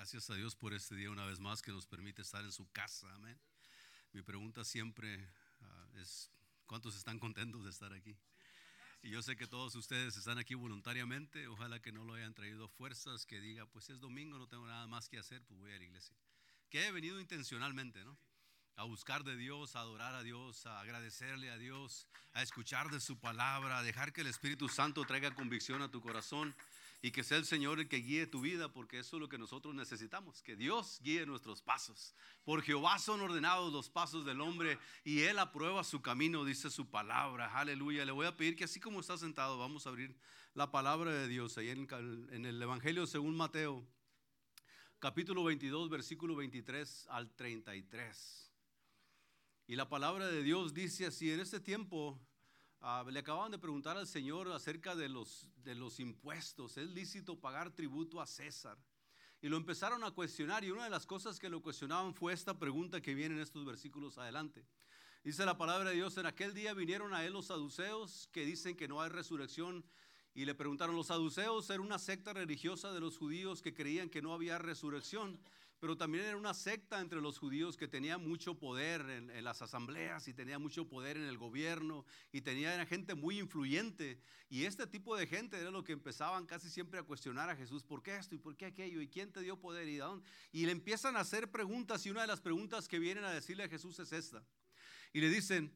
Gracias a Dios por este día una vez más que nos permite estar en su casa. Amén. Mi pregunta siempre ah, es, ¿cuántos están contentos de estar aquí? Y yo sé que todos ustedes están aquí voluntariamente. Ojalá que no lo hayan traído fuerzas, que diga, pues es domingo, no tengo nada más que hacer, pues voy a la iglesia. Que he venido intencionalmente, ¿no? A buscar de Dios, a adorar a Dios, a agradecerle a Dios, a escuchar de su palabra, a dejar que el Espíritu Santo traiga convicción a tu corazón y que sea el Señor el que guíe tu vida, porque eso es lo que nosotros necesitamos, que Dios guíe nuestros pasos. Por Jehová son ordenados los pasos del hombre y Él aprueba su camino, dice su palabra. Aleluya. Le voy a pedir que así como está sentado, vamos a abrir la palabra de Dios ahí en, en el Evangelio según Mateo, capítulo 22, versículo 23 al 33. Y la palabra de Dios dice así, en este tiempo Ah, le acababan de preguntar al Señor acerca de los, de los impuestos. ¿Es lícito pagar tributo a César? Y lo empezaron a cuestionar y una de las cosas que lo cuestionaban fue esta pregunta que viene en estos versículos adelante. Dice la palabra de Dios, en aquel día vinieron a él los saduceos que dicen que no hay resurrección y le preguntaron, los saduceos era una secta religiosa de los judíos que creían que no había resurrección pero también era una secta entre los judíos que tenía mucho poder en, las asambleas y tenía mucho poder en el gobierno y tenía gente muy influyente. Y este tipo de gente era lo que empezaban casi siempre a cuestionar a Jesús, ¿por qué esto y por qué aquello? ¿Y quién te dio poder? ¿Y, y le empiezan a hacer preguntas y una de las preguntas que vienen a decirle a Jesús es esta. Y le dicen,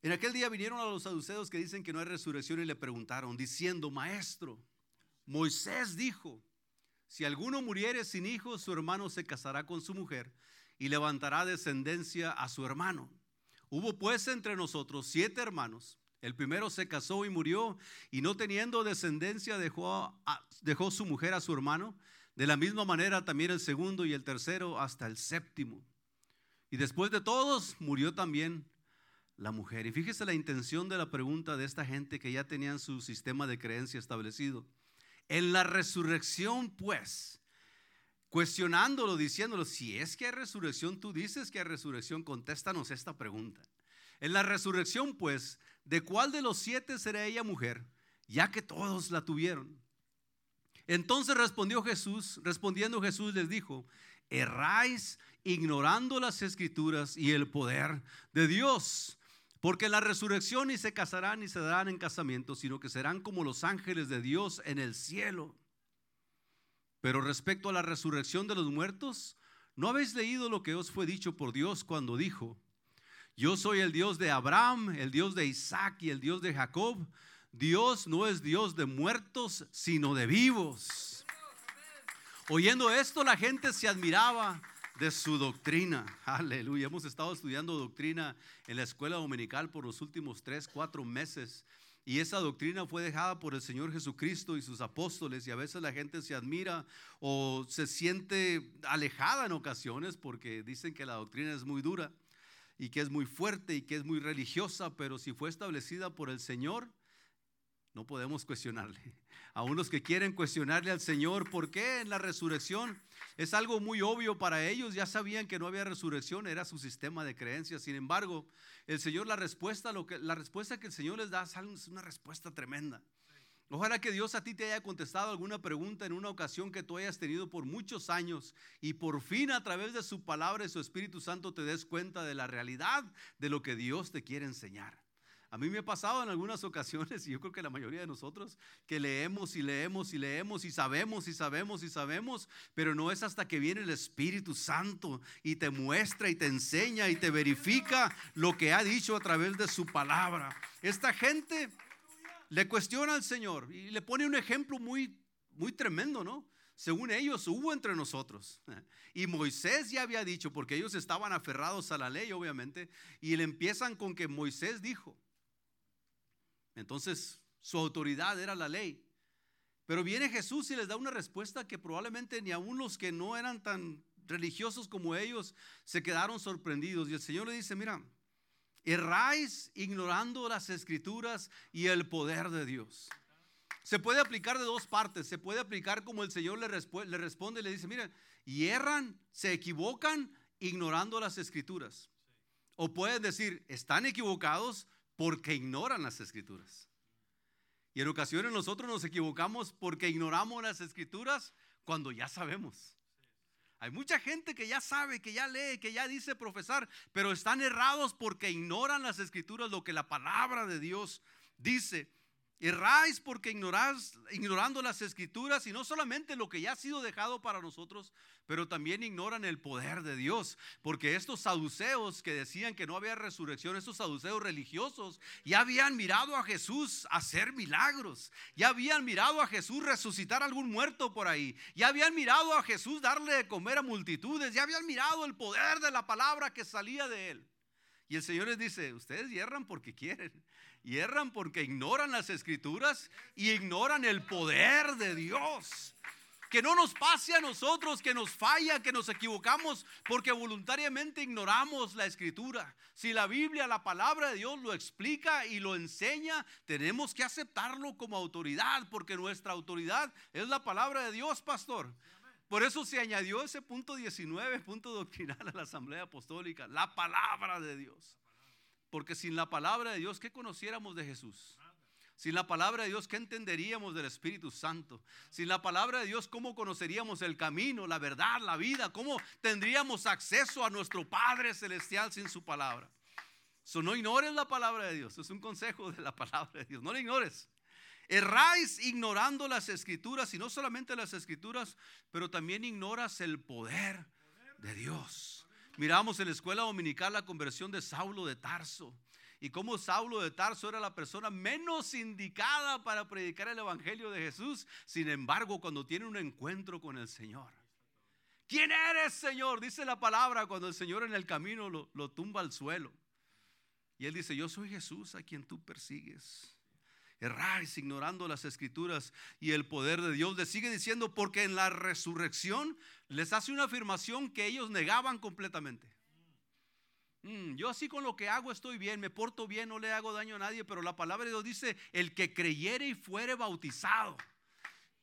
en aquel día vinieron a los saduceos que dicen que no hay resurrección y le preguntaron, diciendo, maestro, Moisés dijo, si alguno muriere sin hijos, su hermano se casará con su mujer y levantará descendencia a su hermano. Hubo pues entre nosotros siete hermanos. El primero se casó y murió y no teniendo descendencia dejó, dejó su mujer a su hermano. De la misma manera también el segundo y el tercero hasta el séptimo. Y después de todos murió también la mujer. Y fíjese la intención de la pregunta de esta gente que ya tenían su sistema de creencia establecido. En la resurrección, pues, cuestionándolo, diciéndolo, si es que hay resurrección, tú dices que hay resurrección, contéstanos esta pregunta. En la resurrección, pues, ¿de cuál de los siete será ella mujer? Ya que todos la tuvieron. Entonces respondió Jesús, respondiendo Jesús les dijo, erráis ignorando las escrituras y el poder de Dios. Porque la resurrección ni se casarán ni se darán en casamiento, sino que serán como los ángeles de Dios en el cielo. Pero respecto a la resurrección de los muertos, ¿no habéis leído lo que os fue dicho por Dios cuando dijo, yo soy el Dios de Abraham, el Dios de Isaac y el Dios de Jacob? Dios no es Dios de muertos, sino de vivos. Oyendo esto, la gente se admiraba de su doctrina. Aleluya. Hemos estado estudiando doctrina en la escuela dominical por los últimos tres, cuatro meses. Y esa doctrina fue dejada por el Señor Jesucristo y sus apóstoles. Y a veces la gente se admira o se siente alejada en ocasiones porque dicen que la doctrina es muy dura y que es muy fuerte y que es muy religiosa. Pero si fue establecida por el Señor, no podemos cuestionarle. A unos que quieren cuestionarle al Señor, ¿por qué en la resurrección? Es algo muy obvio para ellos, ya sabían que no había resurrección, era su sistema de creencias. Sin embargo, el Señor, la respuesta, lo que, la respuesta que el Señor les da es una respuesta tremenda. Ojalá que Dios a ti te haya contestado alguna pregunta en una ocasión que tú hayas tenido por muchos años y por fin a través de su palabra y su Espíritu Santo te des cuenta de la realidad de lo que Dios te quiere enseñar. A mí me ha pasado en algunas ocasiones, y yo creo que la mayoría de nosotros, que leemos y leemos y leemos y sabemos y sabemos y sabemos, pero no es hasta que viene el Espíritu Santo y te muestra y te enseña y te verifica lo que ha dicho a través de su palabra. Esta gente le cuestiona al Señor y le pone un ejemplo muy, muy tremendo, ¿no? Según ellos hubo entre nosotros. Y Moisés ya había dicho, porque ellos estaban aferrados a la ley, obviamente, y le empiezan con que Moisés dijo. Entonces, su autoridad era la ley. Pero viene Jesús y les da una respuesta que probablemente ni aun los que no eran tan religiosos como ellos se quedaron sorprendidos. Y el Señor le dice, mira, erráis ignorando las escrituras y el poder de Dios. Se puede aplicar de dos partes. Se puede aplicar como el Señor le, responde y le dice, mira, y erran, se equivocan ignorando las escrituras. O pueden decir, están equivocados porque ignoran las escrituras. Y en ocasiones nosotros nos equivocamos porque ignoramos las escrituras cuando ya sabemos. Hay mucha gente que ya sabe, que ya lee, que ya dice profesar, pero están errados porque ignoran las escrituras, lo que la palabra de Dios dice. Erráis porque ignoráis, ignorando las escrituras y no solamente lo que ya ha sido dejado para nosotros, pero también ignoran el poder de Dios. Porque estos saduceos que decían que no había resurrección, estos saduceos religiosos, ya habían mirado a Jesús hacer milagros, ya habían mirado a Jesús resucitar a algún muerto por ahí, ya habían mirado a Jesús darle de comer a multitudes, ya habían mirado el poder de la palabra que salía de él. Y el Señor les dice, ustedes hierran porque quieren. Hierran porque ignoran las escrituras y ignoran el poder de Dios. Que no nos pase a nosotros que nos falla, que nos equivocamos porque voluntariamente ignoramos la escritura. Si la Biblia, la palabra de Dios lo explica y lo enseña, tenemos que aceptarlo como autoridad porque nuestra autoridad es la palabra de Dios, pastor. Por eso se añadió ese punto 19, punto doctrinal a la Asamblea Apostólica, la palabra de Dios. Porque sin la palabra de Dios, ¿qué conociéramos de Jesús? Sin la palabra de Dios, ¿qué entenderíamos del Espíritu Santo? Sin la palabra de Dios, ¿cómo conoceríamos el camino, la verdad, la vida? ¿Cómo tendríamos acceso a nuestro Padre Celestial sin su palabra? So, no ignores la palabra de Dios. Es un consejo de la palabra de Dios. No la ignores. Erráis ignorando las escrituras y no solamente las escrituras, pero también ignoras el poder de Dios. Miramos en la escuela dominical la conversión de Saulo de Tarso y cómo Saulo de Tarso era la persona menos indicada para predicar el Evangelio de Jesús. Sin embargo, cuando tiene un encuentro con el Señor. ¿Quién eres, Señor? Dice la palabra cuando el Señor en el camino lo, lo tumba al suelo. Y él dice, yo soy Jesús a quien tú persigues erráis ignorando las escrituras y el poder de Dios. Le sigue diciendo, porque en la resurrección les hace una afirmación que ellos negaban completamente. Mm, yo así con lo que hago estoy bien, me porto bien, no le hago daño a nadie, pero la palabra de Dios dice, el que creyere y fuere bautizado.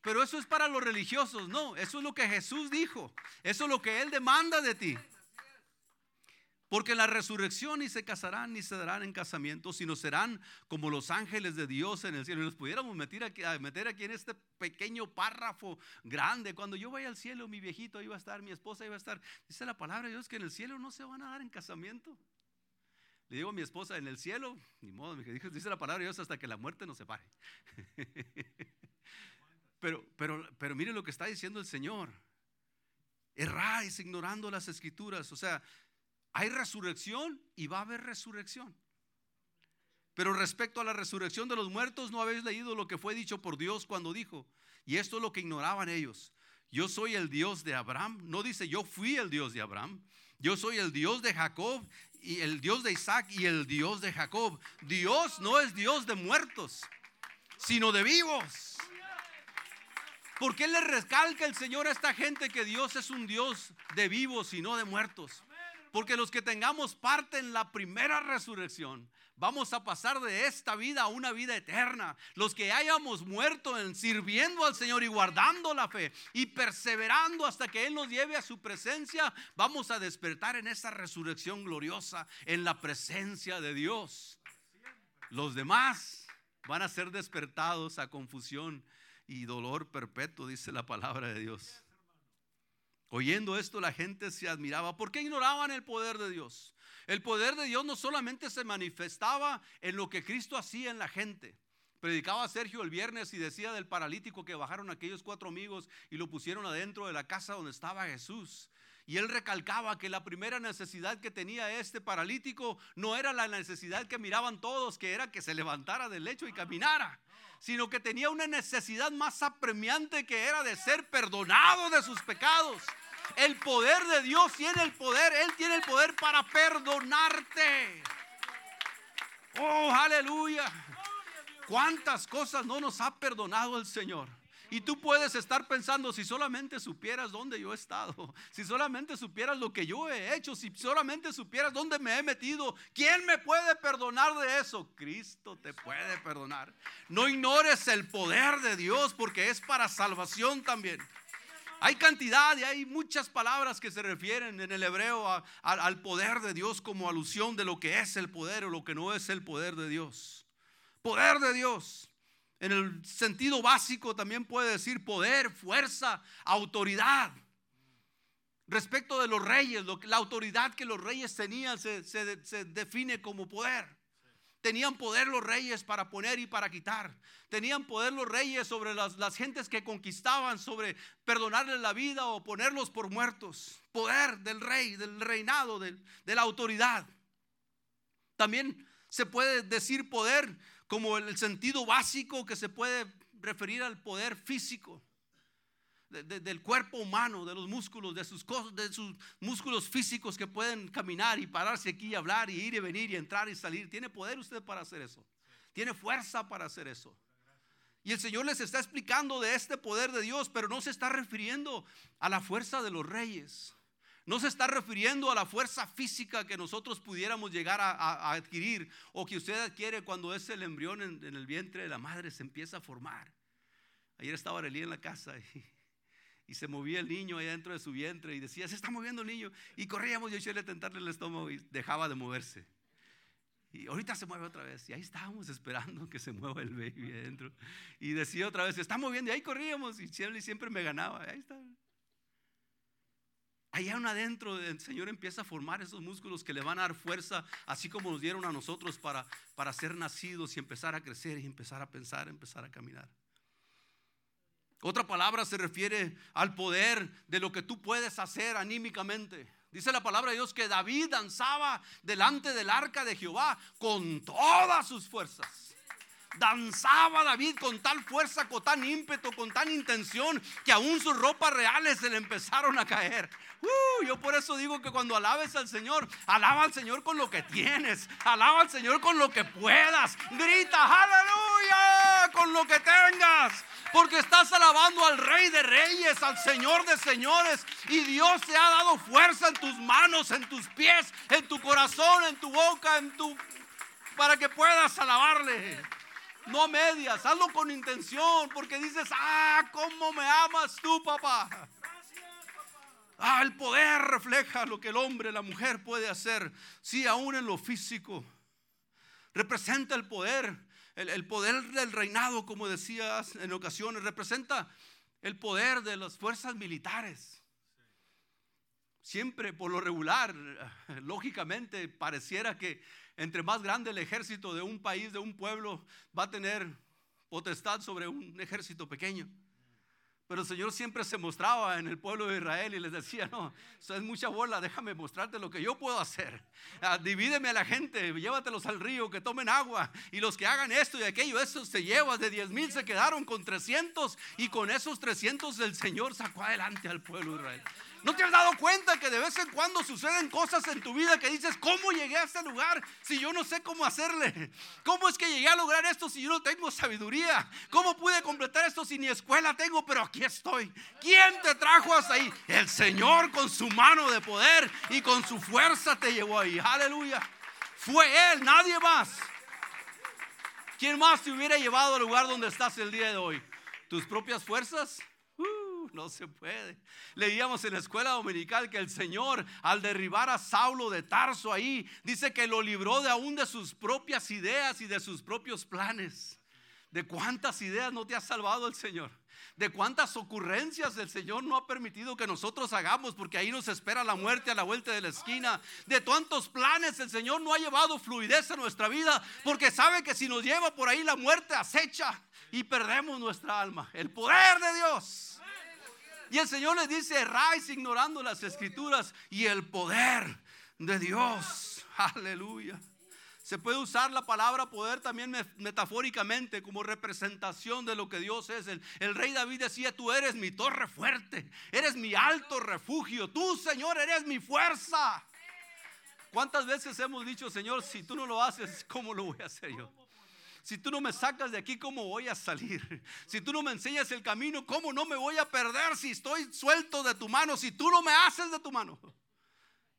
Pero eso es para los religiosos, no, eso es lo que Jesús dijo, eso es lo que Él demanda de ti. Porque en la resurrección ni se casarán ni se darán en casamiento, sino serán como los ángeles de Dios en el cielo. Y nos pudiéramos meter aquí, meter aquí en este pequeño párrafo grande. Cuando yo vaya al cielo, mi viejito iba a estar, mi esposa iba a estar. Dice la palabra de Dios que en el cielo no se van a dar en casamiento. Le digo a mi esposa, en el cielo, ni modo, dice la palabra de Dios hasta que la muerte nos separe. pero, pero, pero mire lo que está diciendo el Señor. Erráis ignorando las escrituras. O sea, hay resurrección y va a haber resurrección. Pero respecto a la resurrección de los muertos, no habéis leído lo que fue dicho por Dios cuando dijo, y esto es lo que ignoraban ellos. Yo soy el Dios de Abraham. No dice yo fui el Dios de Abraham. Yo soy el Dios de Jacob y el Dios de Isaac y el Dios de Jacob. Dios no es Dios de muertos, sino de vivos. ¿Por qué le recalca el Señor a esta gente que Dios es un Dios de vivos y no de muertos? Porque los que tengamos parte en la primera resurrección, vamos a pasar de esta vida a una vida eterna. Los que hayamos muerto en sirviendo al Señor y guardando la fe y perseverando hasta que Él nos lleve a su presencia, vamos a despertar en esa resurrección gloriosa, en la presencia de Dios. Los demás van a ser despertados a confusión y dolor perpetuo, dice la palabra de Dios. Oyendo esto la gente se admiraba. ¿Por qué ignoraban el poder de Dios? El poder de Dios no solamente se manifestaba en lo que Cristo hacía en la gente. Predicaba Sergio el viernes y decía del paralítico que bajaron aquellos cuatro amigos y lo pusieron adentro de la casa donde estaba Jesús. Y él recalcaba que la primera necesidad que tenía este paralítico no era la necesidad que miraban todos, que era que se levantara del lecho y caminara, sino que tenía una necesidad más apremiante que era de ser perdonado de sus pecados. El poder de Dios tiene el poder, Él tiene el poder para perdonarte. Oh, aleluya. ¿Cuántas cosas no nos ha perdonado el Señor? Y tú puedes estar pensando, si solamente supieras dónde yo he estado, si solamente supieras lo que yo he hecho, si solamente supieras dónde me he metido, ¿quién me puede perdonar de eso? Cristo te puede perdonar. No ignores el poder de Dios porque es para salvación también. Hay cantidad y hay muchas palabras que se refieren en el hebreo al poder de Dios como alusión de lo que es el poder o lo que no es el poder de Dios. Poder de Dios. En el sentido básico también puede decir poder, fuerza, autoridad. Respecto de los reyes, la autoridad que los reyes tenían se, se define como poder. Tenían poder los reyes para poner y para quitar. Tenían poder los reyes sobre las, gentes que conquistaban, sobre perdonarles la vida o ponerlos por muertos. Poder del rey, del reinado, de, de la autoridad. También se puede decir poder como el sentido básico que se puede referir al poder físico del cuerpo humano, de los músculos, de sus, de sus músculos físicos que pueden caminar y pararse aquí y hablar y ir y venir y entrar y salir. ¿Tiene poder usted para hacer eso? ¿Tiene fuerza para hacer eso? Y el Señor les está explicando de este poder de Dios, pero no se está refiriendo a la fuerza de los reyes. No se está refiriendo a la fuerza física que nosotros pudiéramos llegar a, adquirir o que usted adquiere cuando es el embrión en, el vientre de la madre se empieza a formar. Ayer estaba Arelí en la casa y y se movía el niño ahí dentro de su vientre y decía, se está moviendo el niño. Y corríamos y yo a tentarle el estómago y dejaba de moverse. Y ahorita se mueve otra vez. Y ahí estábamos esperando que se mueva el baby adentro. Y decía otra vez, se está moviendo. Y ahí corríamos. Y siempre me ganaba. Ahí está. Allá un adentro, el Señor empieza a formar esos músculos que le van a dar fuerza, así como nos dieron a nosotros para, para ser nacidos y empezar a crecer y empezar a pensar, empezar a caminar. Otra palabra se refiere al poder de lo que tú puedes hacer anímicamente. Dice la palabra de Dios que David danzaba delante del arca de Jehová con todas sus fuerzas. Danzaba David con tal fuerza, con tan ímpetu, con tan intención, que aún sus ropas reales se le empezaron a caer. Uh, yo por eso digo que cuando alabes al Señor, alaba al Señor con lo que tienes, alaba al Señor con lo que puedas. Grita, aleluya, con lo que tengas. Porque estás alabando al Rey de Reyes, al Señor de Señores. Y Dios te ha dado fuerza en tus manos, en tus pies, en tu corazón, en tu boca, en tu para que puedas alabarle. No medias, hazlo con intención, porque dices, ah, cómo me amas tú, papá. Ah, el poder refleja lo que el hombre, la mujer puede hacer. Sí, aún en lo físico. Representa el poder, el, poder del reinado, como decías en ocasiones, representa el poder de las fuerzas militares. Siempre, por lo regular, lógicamente, pareciera que entre más grande el ejército de un país, de un pueblo, va a tener potestad sobre un ejército pequeño. Pero el Señor siempre se mostraba en el pueblo de Israel y les decía, no, eso es mucha bola, déjame mostrarte lo que yo puedo hacer. Ah, divídeme a la gente, llévatelos al río, que tomen agua. Y los que hagan esto y aquello, eso se lleva. De 10 mil se quedaron con 300 y con esos 300 el Señor sacó adelante al pueblo de Israel. ¿No te has dado cuenta que de vez en cuando suceden cosas en tu vida que dices, ¿cómo llegué a este lugar si yo no sé cómo hacerle? ¿Cómo es que llegué a lograr esto si yo no tengo sabiduría? ¿Cómo pude completar esto si ni escuela tengo, pero aquí estoy? ¿Quién te trajo hasta ahí? El Señor con su mano de poder y con su fuerza te llevó ahí. Aleluya. Fue Él, nadie más. ¿Quién más te hubiera llevado al lugar donde estás el día de hoy? ¿Tus propias fuerzas? No se puede. Leíamos en la escuela dominical que el Señor, al derribar a Saulo de Tarso ahí, dice que lo libró de aún de sus propias ideas y de sus propios planes. ¿De cuántas ideas no te ha salvado el Señor? de cuántas ocurrencias el Señor no ha permitido que nosotros hagamos, porque ahí nos espera la muerte a la vuelta de la esquina. De tantos planes el Señor no ha llevado fluidez a nuestra vida, porque sabe que si nos lleva por ahí la muerte acecha y perdemos nuestra alma. El poder de Dios. Y el Señor le dice, erráis ignorando las escrituras y el poder de Dios. Aleluya. Se puede usar la palabra poder también metafóricamente como representación de lo que Dios es. El, el, rey David decía, tú eres mi torre fuerte, eres mi alto refugio, tú Señor eres mi fuerza. ¿Cuántas veces hemos dicho, Señor, si tú no lo haces, ¿cómo lo voy a hacer yo? Si tú no me sacas de aquí, ¿cómo voy a salir? Si tú no me enseñas el camino, ¿cómo no me voy a perder si estoy suelto de tu mano? Si tú no me haces de tu mano.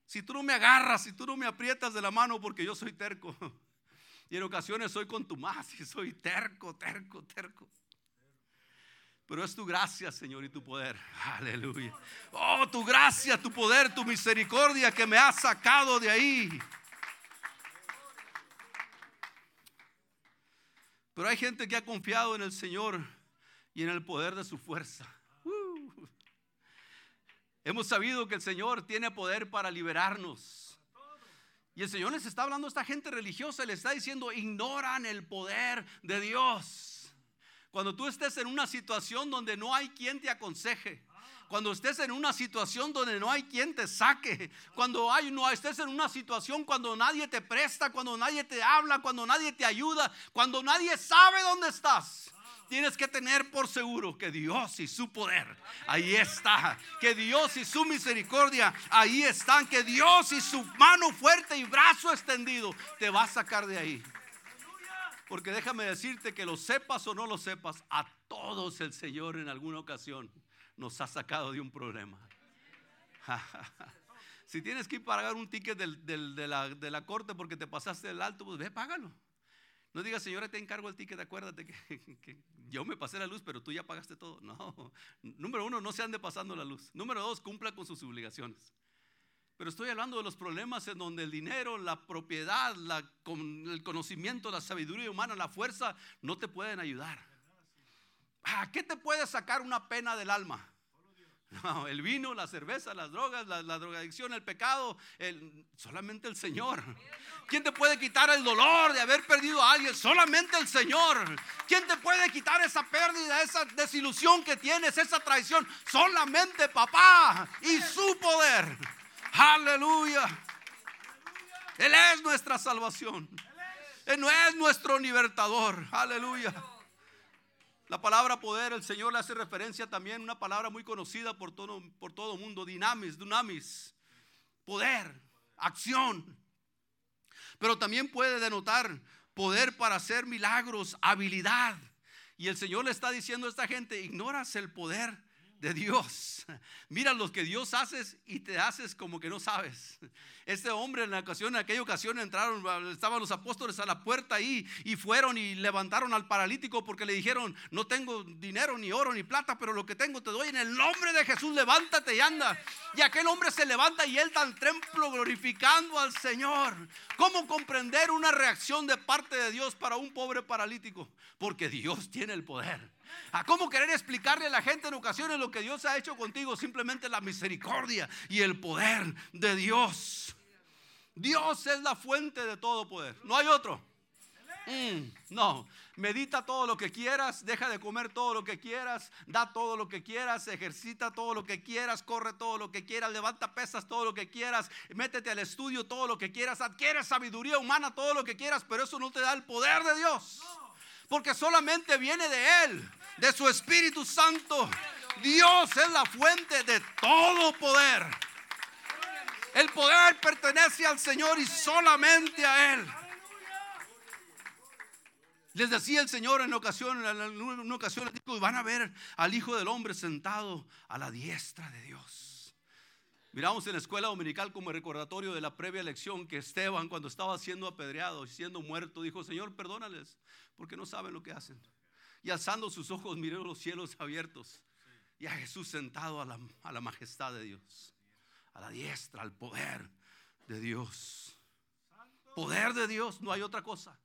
Si tú no me agarras, si tú no me aprietas de la mano porque yo soy terco. Y en ocasiones soy contumaz y soy terco, terco, terco. Pero es tu gracia, Señor, y tu poder. Aleluya. Oh, tu gracia, tu poder, tu misericordia que me ha sacado de ahí. Pero hay gente que ha confiado en el Señor y en el poder de su fuerza. Uh. Hemos sabido que el Señor tiene poder para liberarnos. Y el Señor les está hablando a esta gente religiosa, le está diciendo, ignoran el poder de Dios. Cuando tú estés en una situación donde no hay quien te aconseje, cuando estés en una situación donde no hay quien te saque, cuando hay, no estés en una situación cuando nadie te presta, cuando nadie te habla, cuando nadie te ayuda, cuando nadie sabe dónde estás. Tienes que tener por seguro que Dios y su poder ahí está, que Dios y su misericordia ahí están, que Dios y su mano fuerte y brazo extendido te va a sacar de ahí. Porque déjame decirte que lo sepas o no lo sepas, a todos el Señor en alguna ocasión nos ha sacado de un problema. si tienes que pagar un ticket de, la, corte porque te pasaste el alto, pues ve, págalo. No digas, señora, te encargo el ticket, acuérdate que, yo me pasé la luz, pero tú ya pagaste todo. No. Número uno, no se ande pasando la luz. Número dos, cumpla con sus obligaciones. Pero estoy hablando de los problemas en donde el dinero, la propiedad, el conocimiento, la sabiduría humana, la fuerza no te pueden ayudar. ¿A qué te puede sacar una pena del alma? El vino, la cerveza, las drogas, la, drogadicción, el pecado, solamente el Señor. ¿Quién te puede quitar el dolor de haber perdido a alguien? Solamente el Señor. ¿Quién te puede quitar esa pérdida, esa desilusión que tienes, esa traición? Solamente papá y su poder. Aleluya. Él es nuestra salvación. Él no es nuestro libertador. Aleluya. La palabra poder, el Señor le hace referencia también, una palabra muy conocida por todo, por todo mundo, dinamis, dunamis, poder, acción. Pero también puede denotar poder para hacer milagros, habilidad. Y el Señor le está diciendo a esta gente, ignoras el poder de Dios. Mira lo que Dios hace y te haces como que no sabes. Este hombre en la ocasión, en aquella ocasión entraron, estaban los apóstoles a la puerta ahí y fueron y levantaron al paralítico porque le dijeron, no tengo dinero, ni oro, ni plata, pero lo que tengo te doy en el nombre de Jesús, levántate y anda. Y aquel hombre se levanta y él al templo glorificando al Señor. ¿Cómo comprender una reacción de parte de Dios para un pobre paralítico? Porque Dios tiene el poder. ¿A cómo querer explicarle a la gente en ocasiones lo que Dios ha hecho contigo? Simplemente la misericordia y el poder de Dios. Dios es la fuente de todo poder. No hay otro. Mm, no, medita todo lo que quieras, deja de comer todo lo que quieras, da todo lo que quieras, ejercita todo lo que quieras, corre todo lo que quieras, levanta pesas todo lo que quieras, métete al estudio todo lo que quieras, adquiere sabiduría humana todo lo que quieras, pero eso no te da el poder de Dios. Porque solamente viene de Él, de su Espíritu Santo. Dios es la fuente de todo poder. El poder pertenece al Señor y solamente a Él. Les decía el Señor en ocasión, en una ocasión van a ver al Hijo del Hombre sentado a la diestra de Dios. Miramos en la escuela dominical como recordatorio de la previa lección que Esteban cuando estaba siendo apedreado y siendo muerto dijo, Señor, perdónales porque no saben lo que hacen. Y alzando sus ojos miró los cielos abiertos y a Jesús sentado a la, a la majestad de Dios a la diestra, al poder de Dios. Poder de Dios, no hay otra cosa.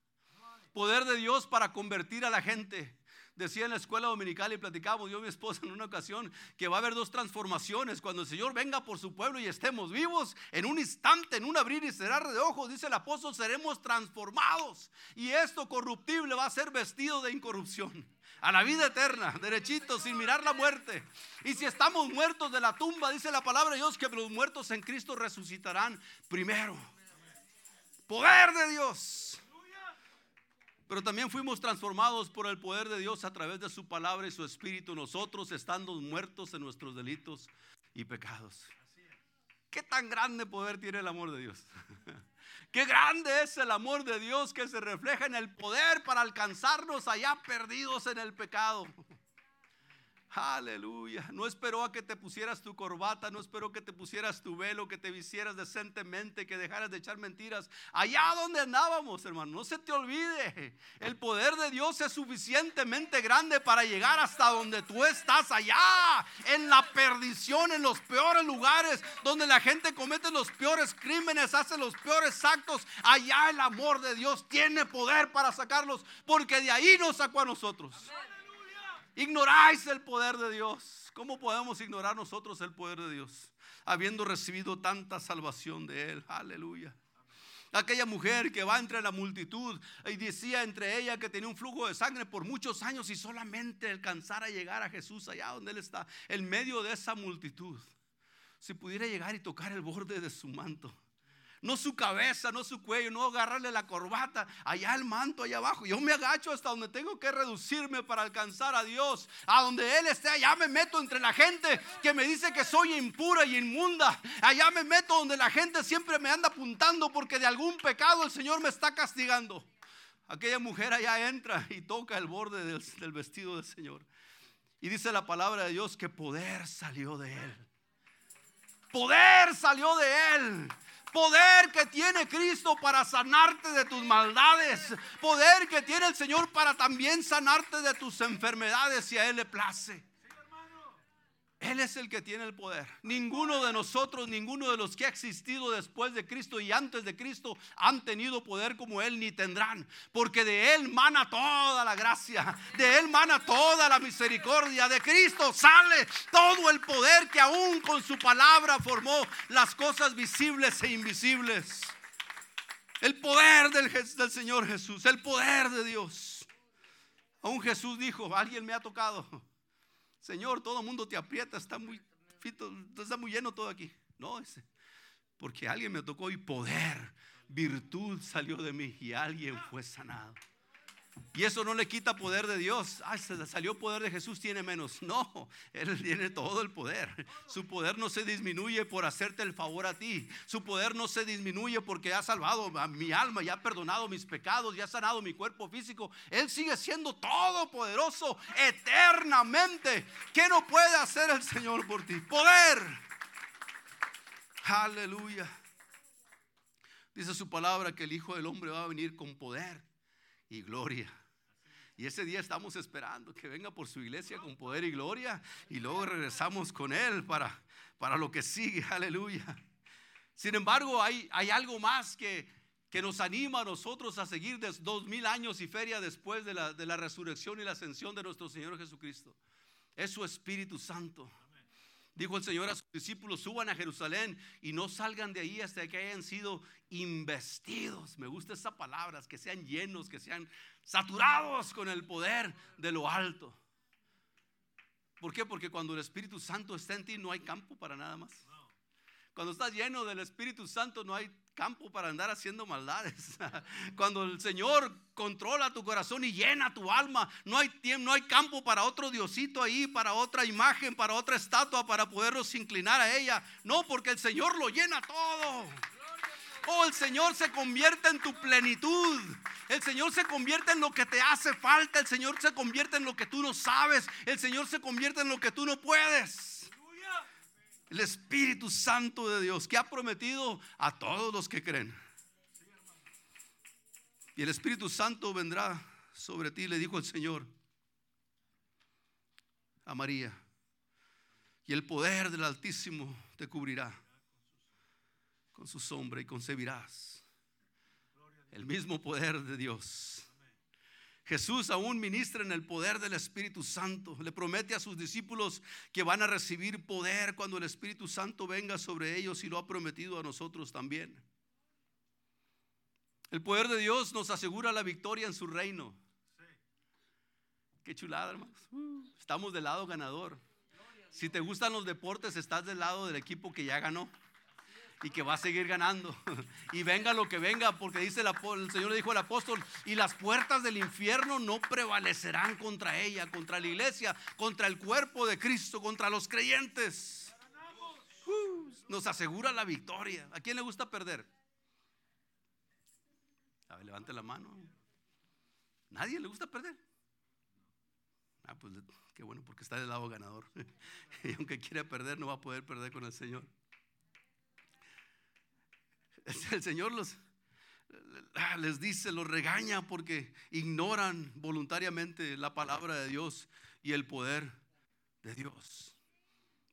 Poder de Dios para convertir a la gente. Decía en la escuela dominical y platicamos yo y mi esposa en una ocasión que va a haber dos transformaciones. Cuando el Señor venga por su pueblo y estemos vivos, en un instante, en un abrir y cerrar de ojos, dice el apóstol, seremos transformados. Y esto corruptible va a ser vestido de incorrupción a la vida eterna, derechito, sin mirar la muerte. Y si estamos muertos de la tumba, dice la palabra de Dios que los muertos en Cristo resucitarán primero. Poder de Dios. Pero también fuimos transformados por el poder de Dios a través de su palabra y su espíritu, nosotros estando muertos en nuestros delitos y pecados. ¿Qué tan grande poder tiene el amor de Dios? Qué grande es el amor de Dios que se refleja en el poder para alcanzarnos allá perdidos en el pecado. Aleluya. No esperó a que te pusieras tu corbata, no esperó que te pusieras tu velo, que te vistieras decentemente, que dejaras de echar mentiras. Allá donde andábamos, hermano, no se te olvide. El poder de Dios es suficientemente grande para llegar hasta donde tú estás, allá, en la perdición, en los peores lugares, donde la gente comete los peores crímenes, hace los peores actos. Allá el amor de Dios tiene poder para sacarlos, porque de ahí nos sacó a nosotros. Ignoráis el poder de Dios. ¿Cómo podemos ignorar nosotros el poder de Dios? Habiendo recibido tanta salvación de Él. Aleluya. Aquella mujer que va entre la multitud y decía entre ella que tenía un flujo de sangre por muchos años y solamente alcanzar a llegar a Jesús allá donde Él está, en medio de esa multitud. Si pudiera llegar y tocar el borde de su manto no su cabeza, no su cuello, no agarrarle la corbata, allá el manto, allá abajo. Yo me agacho hasta donde tengo que reducirme para alcanzar a Dios. A donde Él esté, allá me meto entre la gente que me dice que soy impura y inmunda. Allá me meto donde la gente siempre me anda apuntando porque de algún pecado el Señor me está castigando. Aquella mujer allá entra y toca el borde del, del vestido del Señor. Y dice la palabra de Dios que poder salió de Él. Poder salió de Él. Poder que tiene Cristo para sanarte de tus maldades. Poder que tiene el Señor para también sanarte de tus enfermedades si a Él le place. Él es el que tiene el poder. Ninguno de nosotros, ninguno de los que ha existido después de Cristo y antes de Cristo han tenido poder como Él ni tendrán. Porque de Él mana toda la gracia, de Él mana toda la misericordia. De Cristo sale todo el poder que aún con su palabra formó las cosas visibles e invisibles. El poder del, del Señor Jesús, el poder de Dios. Aún Jesús dijo, alguien me ha tocado Señor, todo el mundo te aprieta, está muy, está muy lleno todo aquí. No, porque alguien me tocó y poder, virtud salió de mí y alguien fue sanado. Y eso no le quita poder de Dios. Ay, se salió poder de Jesús, tiene menos. No, Él tiene todo el poder. Su poder no se disminuye por hacerte el favor a ti. Su poder no se disminuye porque ha salvado a mi alma y ha perdonado mis pecados y ha sanado mi cuerpo físico. Él sigue siendo todopoderoso eternamente. ¿Qué no puede hacer el Señor por ti? Poder. Aleluya. Dice su palabra que el Hijo del Hombre va a venir con poder y gloria. Y ese día estamos esperando que venga por su iglesia con poder y gloria y luego regresamos con Él para, para lo que sigue. Aleluya. Sin embargo, hay, hay algo más que, que nos anima a nosotros a seguir dos mil años y feria después de la, de la resurrección y la ascensión de nuestro Señor Jesucristo. Es su Espíritu Santo. Dijo el Señor a sus discípulos, suban a Jerusalén y no salgan de ahí hasta que hayan sido investidos. Me gusta esa palabra, que sean llenos, que sean saturados con el poder de lo alto. ¿Por qué? Porque cuando el Espíritu Santo está en ti no hay campo para nada más. Cuando estás lleno del Espíritu Santo no hay campo para andar haciendo maldades. Cuando el Señor controla tu corazón y llena tu alma, no hay tiempo, no hay campo para otro diosito ahí, para otra imagen, para otra estatua, para podernos inclinar a ella. No, porque el Señor lo llena todo. Oh, el Señor se convierte en tu plenitud. El Señor se convierte en lo que te hace falta. El Señor se convierte en lo que tú no sabes. El Señor se convierte en lo que tú no puedes el Espíritu Santo de Dios que ha prometido a todos los que creen. Y el Espíritu Santo vendrá sobre ti, le dijo el Señor a María. Y el poder del Altísimo te cubrirá con su sombra y concebirás el mismo poder de Dios Jesús aún ministra en el poder del Espíritu Santo. Le promete a sus discípulos que van a recibir poder cuando el Espíritu Santo venga sobre ellos y lo ha prometido a nosotros también. El poder de Dios nos asegura la victoria en su reino. Qué chulada, hermanos. Estamos del lado ganador. Si te gustan los deportes, estás del lado del equipo que ya ganó y que va a seguir ganando. Y venga lo que venga, porque dice el, el, Señor le dijo al apóstol, y las puertas del infierno no prevalecerán contra ella, contra la iglesia, contra el cuerpo de Cristo, contra los creyentes. Nos asegura la victoria. ¿A quién le gusta perder? A ver, levante la mano. ¿Nadie le gusta perder? Ah, pues qué bueno, porque está del lado ganador. y aunque quiera perder, no va a poder perder con el Señor. El Señor los, les dice, los regaña porque ignoran voluntariamente la palabra de Dios y el poder de Dios.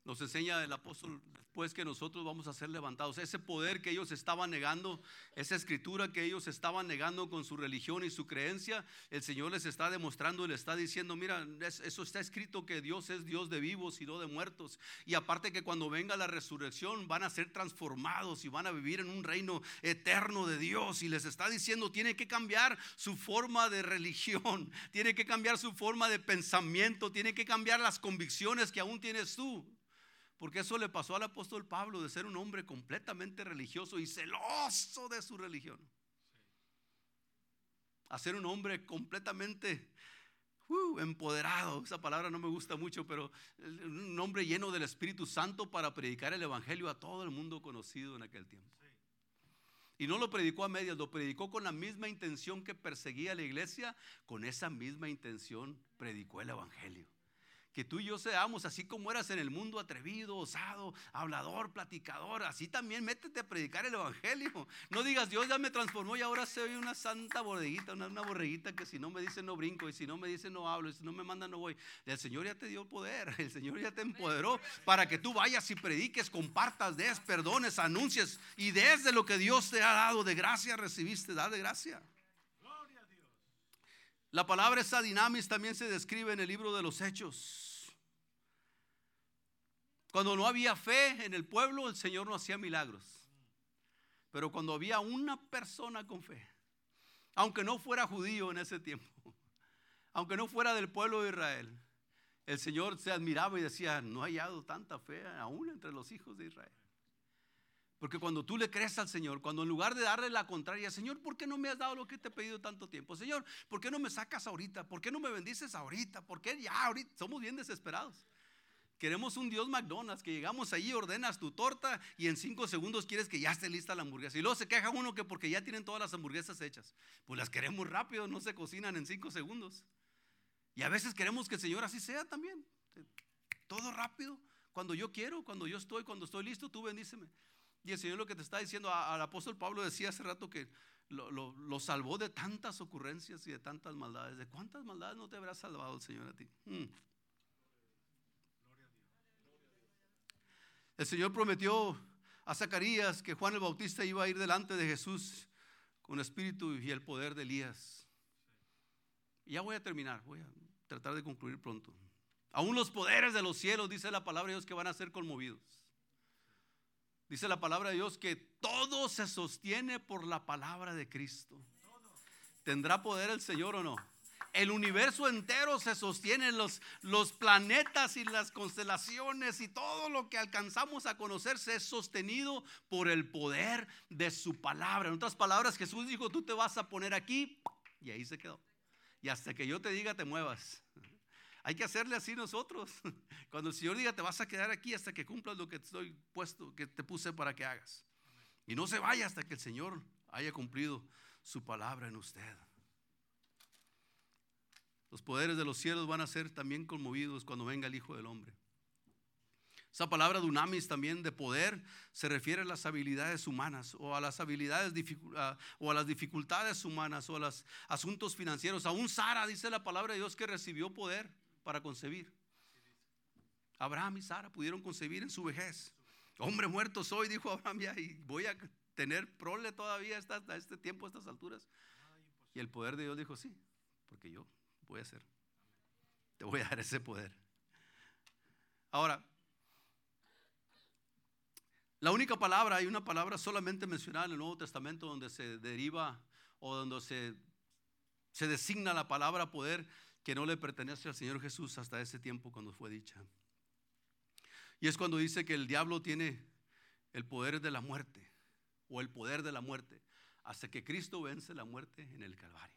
Nos enseña el apóstol pues que nosotros vamos a ser levantados. Ese poder que ellos estaban negando, esa escritura que ellos estaban negando con su religión y su creencia, el Señor les está demostrando y les está diciendo, mira, eso está escrito que Dios es Dios de vivos y no de muertos. Y aparte que cuando venga la resurrección van a ser transformados y van a vivir en un reino eterno de Dios. Y les está diciendo, tiene que cambiar su forma de religión, tiene que cambiar su forma de pensamiento, tiene que cambiar las convicciones que aún tienes tú. Porque eso le pasó al apóstol Pablo de ser un hombre completamente religioso y celoso de su religión. A ser un hombre completamente uh, empoderado. Esa palabra no me gusta mucho, pero un hombre lleno del Espíritu Santo para predicar el Evangelio a todo el mundo conocido en aquel tiempo. Y no lo predicó a medias, lo predicó con la misma intención que perseguía a la iglesia, con esa misma intención predicó el Evangelio que tú y yo seamos así como eras en el mundo, atrevido, osado, hablador, platicador. Así también métete a predicar el Evangelio. No digas, Dios ya me transformó y ahora soy una santa borreguita, una, borreguita que si no me dice no brinco y si no me dice no hablo y si no me manda no voy. El Señor ya te dio poder, el Señor ya te empoderó para que tú vayas y prediques, compartas, des, perdones, anuncies y desde lo que Dios te ha dado de gracia recibiste, da de gracia. La palabra esa dinamis también se describe en el libro de los Hechos. Cuando no había fe en el pueblo, el Señor no hacía milagros. Pero cuando había una persona con fe, aunque no fuera judío en ese tiempo, aunque no fuera del pueblo de Israel, el Señor se admiraba y decía, no ha hallado tanta fe aún entre los hijos de Israel. Porque cuando tú le crees al Señor, cuando en lugar de darle la contraria, Señor, ¿por qué no me has dado lo que te he pedido tanto tiempo? Señor, ¿por qué no me sacas ahorita? ¿Por qué no me bendices ahorita? ¿Por qué ya ahorita? Somos bien desesperados. Queremos un Dios McDonald's, que llegamos allí, ordenas tu torta y en cinco segundos quieres que ya esté lista la hamburguesa. Y luego se queja uno que porque ya tienen todas las hamburguesas hechas. Pues las queremos rápido, no se cocinan en cinco segundos. Y a veces queremos que el Señor así sea también. Todo rápido. Cuando yo quiero, cuando yo estoy, cuando estoy listo, tú bendíceme. Y el Señor lo que te está diciendo, al apóstol Pablo decía hace rato que lo, salvó de tantas ocurrencias y de tantas maldades. ¿De cuántas maldades no te habrá salvado el Señor a ti? Hmm. El Señor prometió a Zacarías que Juan el Bautista iba a ir delante de Jesús con espíritu y el poder de Elías. Ya voy a terminar, voy a tratar de concluir pronto. Aún los poderes de los cielos, dice la palabra de Dios, que van a ser conmovidos. Dice la palabra de Dios que todo se sostiene por la palabra de Cristo. ¿Tendrá poder el Señor o no? El universo entero se sostiene, los, los planetas y las constelaciones y todo lo que alcanzamos a conocer se es sostenido por el poder de su palabra. En otras palabras, Jesús dijo, tú te vas a poner aquí y ahí se quedó. Y hasta que yo te diga, te muevas. Hay que hacerle así nosotros. Cuando el Señor diga, te vas a quedar aquí hasta que cumplas lo que te estoy puesto, que te puse para que hagas. Y no se vaya hasta que el Señor haya cumplido su palabra en usted. Los poderes de los cielos van a ser también conmovidos cuando venga el Hijo del Hombre. Esa palabra dunamis también de poder se refiere a las habilidades humanas o a las habilidades o a las dificultades humanas o a los asuntos financieros. Aún Sara dice la palabra de Dios que recibió poder para concebir. Abraham y Sara pudieron concebir en su vejez. Hombre muerto soy, dijo Abraham, ya, y voy a tener prole todavía hasta este tiempo, a estas alturas. Y el poder de Dios dijo, sí, porque yo voy a hacer. Te voy a dar ese poder. Ahora, la única palabra, hay una palabra solamente mencionada en el Nuevo Testamento donde se deriva o donde se, se designa la palabra poder que no le pertenece al Señor Jesús hasta ese tiempo cuando fue dicha. Y es cuando dice que el diablo tiene el poder de la muerte o el poder de la muerte hasta que Cristo vence la muerte en el Calvario.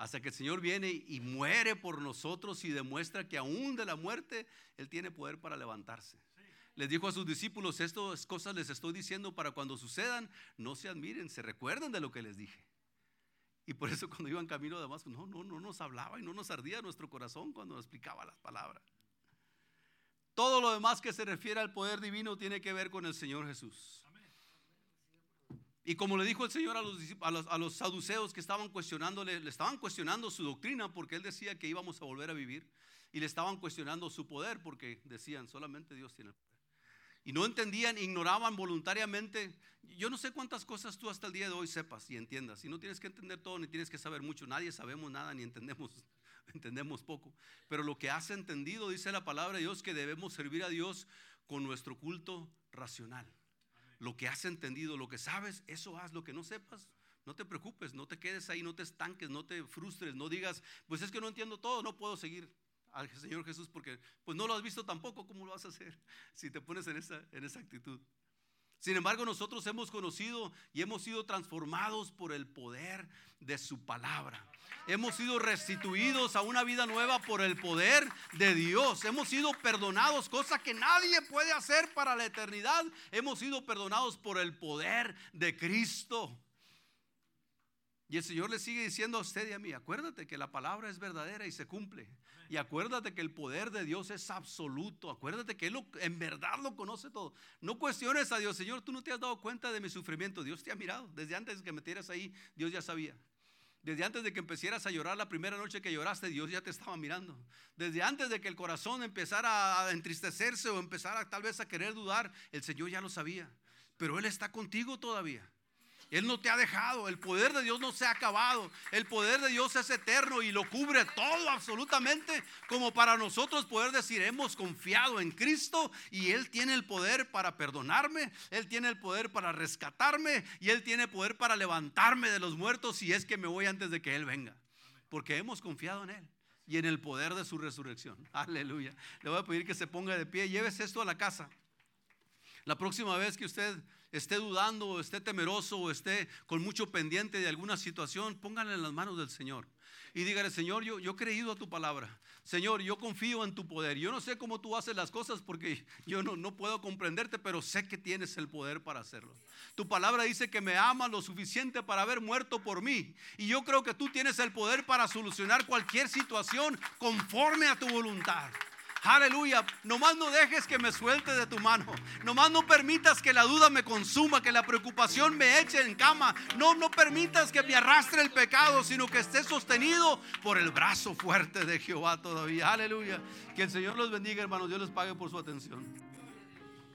Hasta que el Señor viene y muere por nosotros y demuestra que aún de la muerte Él tiene poder para levantarse. Les dijo a sus discípulos, estas cosas les estoy diciendo para cuando sucedan, no se admiren, se recuerden de lo que les dije. Y por eso cuando iban camino de Damasco, no, no, no nos hablaba y no nos ardía nuestro corazón cuando nos explicaba las palabras. Todo lo demás que se refiere al poder divino tiene que ver con el Señor Jesús. Y como le dijo el Señor a los, a los, saduceos que estaban cuestionándole, le estaban cuestionando su doctrina porque él decía que íbamos a volver a vivir. Y le estaban cuestionando su poder porque decían, solamente Dios tiene el poder. Y no entendían, ignoraban voluntariamente. Yo no sé cuántas cosas tú hasta el día de hoy sepas y entiendas. Y no tienes que entender todo ni tienes que saber mucho. Nadie sabemos nada ni entendemos, entendemos poco. Pero lo que has entendido, dice la palabra de Dios, que debemos servir a Dios con nuestro culto racional. Lo que has entendido, lo que sabes, eso haz. Lo que no sepas, no te preocupes, no te quedes ahí, no te estanques, no te frustres, no digas, pues es que no entiendo todo, no puedo seguir al Señor Jesús porque pues no lo has visto tampoco, ¿cómo lo vas a hacer si te pones en esa, en esa actitud? Sin embargo, nosotros hemos conocido y hemos sido transformados por el poder de su palabra. Hemos sido restituidos a una vida nueva por el poder de Dios. Hemos sido perdonados, cosa que nadie puede hacer para la eternidad. Hemos sido perdonados por el poder de Cristo. Y el Señor le sigue diciendo a usted y a mí, acuérdate que la palabra es verdadera y se cumple. Y acuérdate que el poder de Dios es absoluto. Acuérdate que Él en verdad lo conoce todo. No cuestiones a Dios, Señor, tú no te has dado cuenta de mi sufrimiento. Dios te ha mirado. Desde antes de que metieras ahí, Dios ya sabía. Desde antes de que empezaras a llorar la primera noche que lloraste, Dios ya te estaba mirando. Desde antes de que el corazón empezara a entristecerse o empezara tal vez a querer dudar, el Señor ya lo sabía. Pero Él está contigo todavía. Él no te ha dejado. El poder de Dios no se ha acabado. El poder de Dios es eterno y lo cubre todo absolutamente. Como para nosotros poder decir, hemos confiado en Cristo y Él tiene el poder para perdonarme. Él tiene el poder para rescatarme y Él tiene poder para levantarme de los muertos si es que me voy antes de que Él venga. Porque hemos confiado en Él y en el poder de su resurrección. Aleluya. Le voy a pedir que se ponga de pie. Llévese esto a la casa. La próxima vez que usted esté dudando o esté temeroso o esté con mucho pendiente de alguna situación, póngale en las manos del Señor. Y dígale, Señor, yo, yo he creído a tu palabra. Señor, yo confío en tu poder. Yo no sé cómo tú haces las cosas porque yo no, no puedo comprenderte, pero sé que tienes el poder para hacerlo. Tu palabra dice que me ama lo suficiente para haber muerto por mí. Y yo creo que tú tienes el poder para solucionar cualquier situación conforme a tu voluntad. Aleluya. Nomás no dejes que me suelte de tu mano. Nomás no permitas que la duda me consuma, que la preocupación me eche en cama. No, no permitas que me arrastre el pecado, sino que esté sostenido por el brazo fuerte de Jehová todavía. Aleluya. Que el Señor los bendiga, hermanos. Dios les pague por su atención.